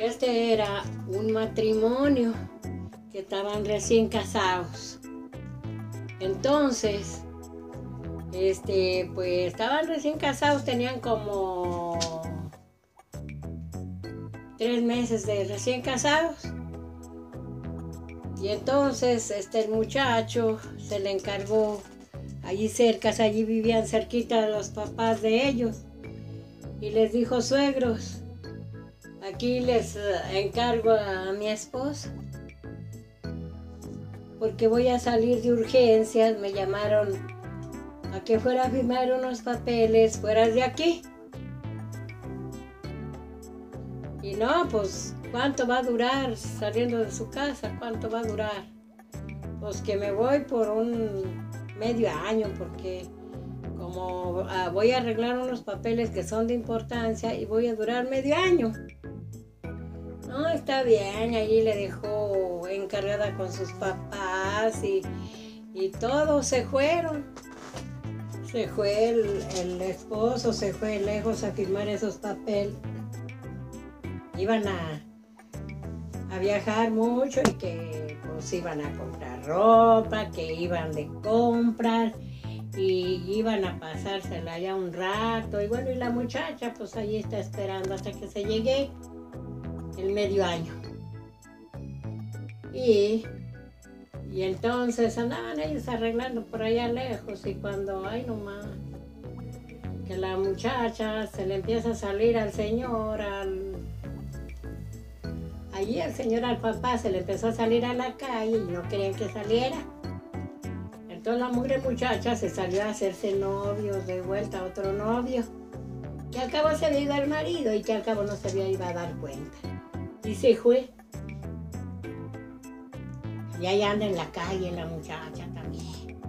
este era un matrimonio que estaban recién casados. Entonces, este, pues estaban recién casados, tenían como tres meses de recién casados. Y entonces este muchacho se le encargó allí cerca, allí vivían cerquita los papás de ellos. Y les dijo, suegros, aquí les eh, encargo a mi esposa. Porque voy a salir de urgencias, me llamaron a que fuera a firmar unos papeles fuera de aquí. Y no, pues, ¿cuánto va a durar saliendo de su casa? ¿Cuánto va a durar? Pues que me voy por un medio año porque como ah, voy a arreglar unos papeles que son de importancia y voy a durar medio año. No, está bien, allí le dejó encargada con sus papás y, y todos se fueron. Se fue el, el esposo, se fue lejos a firmar esos papeles iban a, a viajar mucho y que pues iban a comprar ropa, que iban de compras y iban a pasársela ya un rato. Y bueno, y la muchacha pues ahí está esperando hasta que se llegue el medio año. Y, y entonces andaban ellos arreglando por allá lejos y cuando, ay nomás, que la muchacha se le empieza a salir al señor, al Allí el señor al papá se le empezó a salir a la calle y no querían que saliera. Entonces la mujer muchacha se salió a hacerse novios, de vuelta a otro novio, que al cabo se había ido al marido y que al cabo no se había ido a dar cuenta. Y se fue. Y ahí anda en la calle la muchacha también.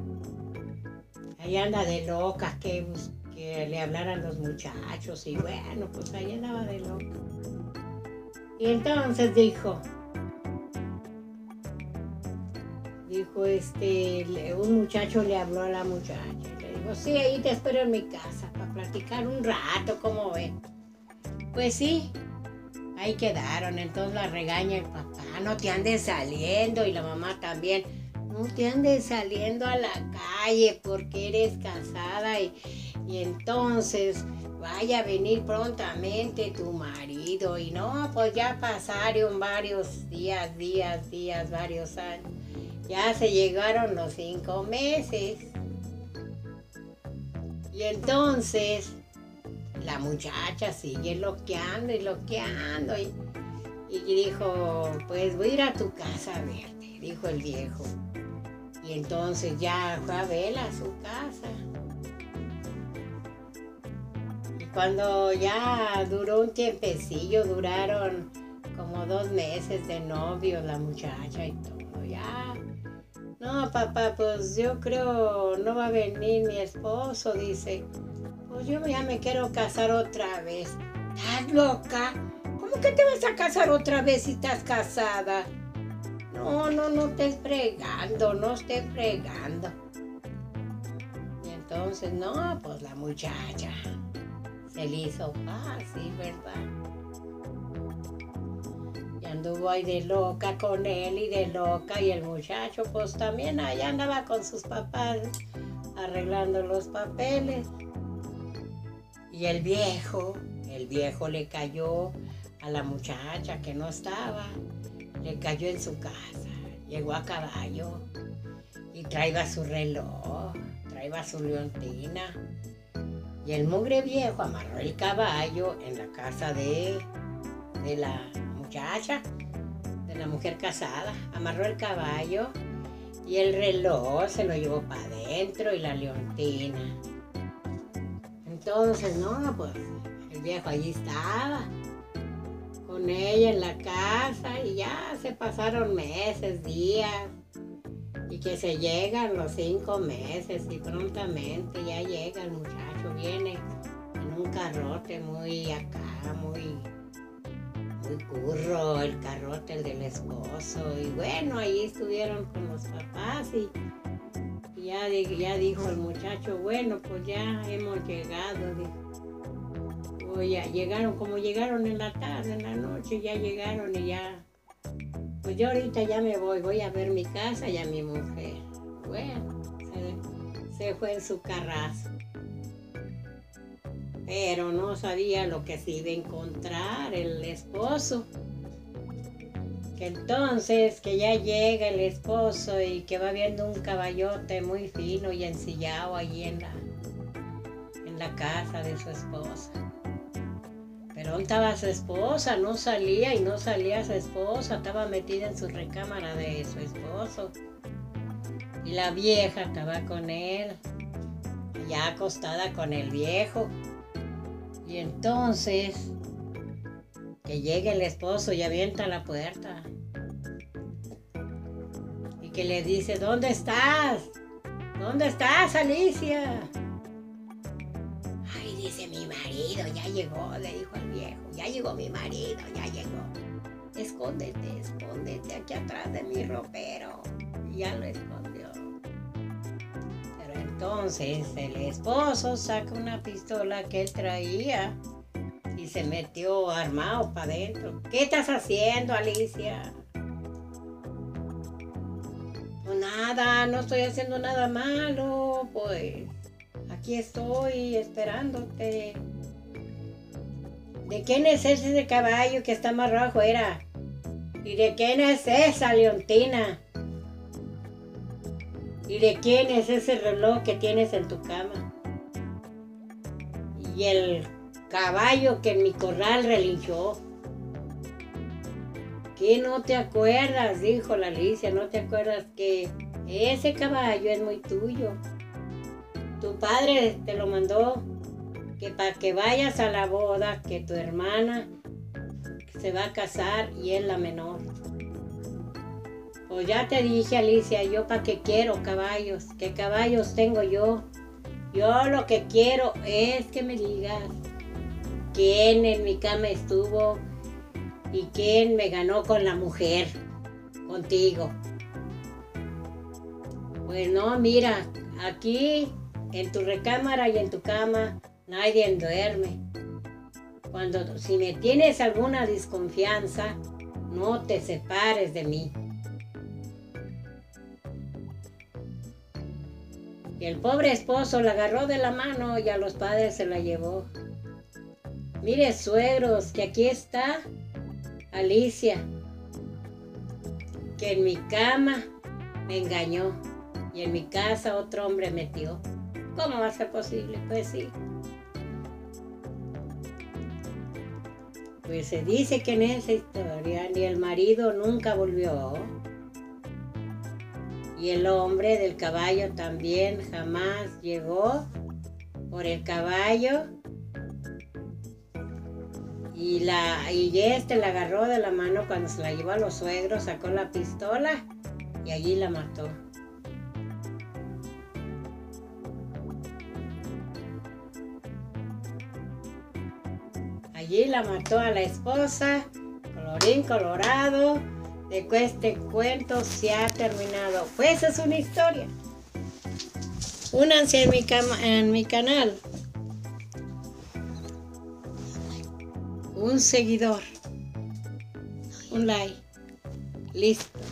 Ahí anda de loca que, que le hablaran los muchachos y bueno, pues ahí andaba de loca. Y entonces dijo, dijo este, un muchacho le habló a la muchacha. Le dijo, sí, ahí te espero en mi casa para platicar un rato, ¿cómo ven? Pues sí, ahí quedaron. Entonces la regaña el papá, no te andes saliendo y la mamá también. No te andes saliendo a la calle porque eres casada y, y entonces vaya a venir prontamente tu marido. Y no, pues ya pasaron varios días, días, días, varios años. Ya se llegaron los cinco meses. Y entonces la muchacha sigue loqueando y loqueando. Y, y dijo, pues voy a ir a tu casa a verte, dijo el viejo. Y entonces ya fue a verla a su casa. Cuando ya duró un tiempecillo, duraron como dos meses de novio la muchacha y todo, ya. No, papá, pues yo creo no va a venir mi esposo, dice. Pues yo ya me quiero casar otra vez. ¿Estás loca? ¿Cómo que te vas a casar otra vez si estás casada? No, no, no estés fregando, no estés fregando. Y entonces, no, pues la muchacha se le hizo fácil, ¿verdad? Y anduvo ahí de loca con él y de loca y el muchacho pues también allá andaba con sus papás arreglando los papeles. Y el viejo, el viejo le cayó a la muchacha que no estaba, le cayó en su casa, llegó a caballo y traía su reloj, traía su leontina y el mugre viejo amarró el caballo en la casa de, de la muchacha, de la mujer casada. Amarró el caballo y el reloj se lo llevó para adentro y la leontina. Entonces, no, pues el viejo allí estaba con ella en la casa y ya se pasaron meses, días y que se llegan los cinco meses y prontamente ya llega el muchacho, viene en un carrote muy acá, muy, muy curro, el carrote el del esposo y bueno, ahí estuvieron con los papás y, ya, dijo el muchacho, bueno, pues ya hemos llegado, Pues ya llegaron, como llegaron en la tarde, en la noche, ya llegaron y ya. Pues yo ahorita ya me voy, voy a ver mi casa y a mi mujer. Bueno, se, se fue en su carrazo. Pero no sabía lo que se iba a encontrar el esposo. Entonces que ya llega el esposo y que va viendo un caballote muy fino y ensillado allí en la, en la casa de su esposa. Pero ¿dónde estaba su esposa? No salía y no salía su esposa, estaba metida en su recámara de su esposo. Y la vieja estaba con él, ya acostada con el viejo. Y entonces, que llegue el esposo y avienta la puerta. Y que le dice, ¿dónde estás? ¿Dónde estás, Alicia? Ay, dice mi marido, ya llegó, le dijo al viejo, ya llegó mi marido, ya llegó. Escóndete, escóndete aquí atrás de mi ropero. Y ya lo escondió. Pero entonces el esposo saca una pistola que él traía se metió armado para adentro. ¿Qué estás haciendo, Alicia? Pues nada, no estoy haciendo nada malo, pues aquí estoy esperándote. ¿De quién es ese caballo que está amarrado afuera? ¿Y de quién es esa leontina? ¿Y de quién es ese reloj que tienes en tu cama? Y el caballo que en mi corral relinchó. ¿Qué no te acuerdas? Dijo la Alicia, ¿no te acuerdas que ese caballo es muy tuyo? Tu padre te lo mandó que para que vayas a la boda, que tu hermana se va a casar y es la menor. Pues ya te dije, Alicia, yo para qué quiero caballos, qué caballos tengo yo. Yo lo que quiero es que me digas quién en mi cama estuvo y quién me ganó con la mujer, contigo. Pues no, mira, aquí en tu recámara y en tu cama nadie duerme. Cuando si me tienes alguna desconfianza, no te separes de mí. Y el pobre esposo la agarró de la mano y a los padres se la llevó. Mire, suegros, que aquí está Alicia, que en mi cama me engañó y en mi casa otro hombre metió. ¿Cómo va a ser posible? Pues sí. Pues se dice que en esa historia ni el marido nunca volvió. Y el hombre del caballo también jamás llegó por el caballo. Y, la, y este la agarró de la mano cuando se la llevó a los suegros, sacó la pistola y allí la mató. Allí la mató a la esposa, colorín colorado, de que este cuento se ha terminado. Pues es una historia. Únanse en mi, en mi canal. Un seguidor. Un like. Listo.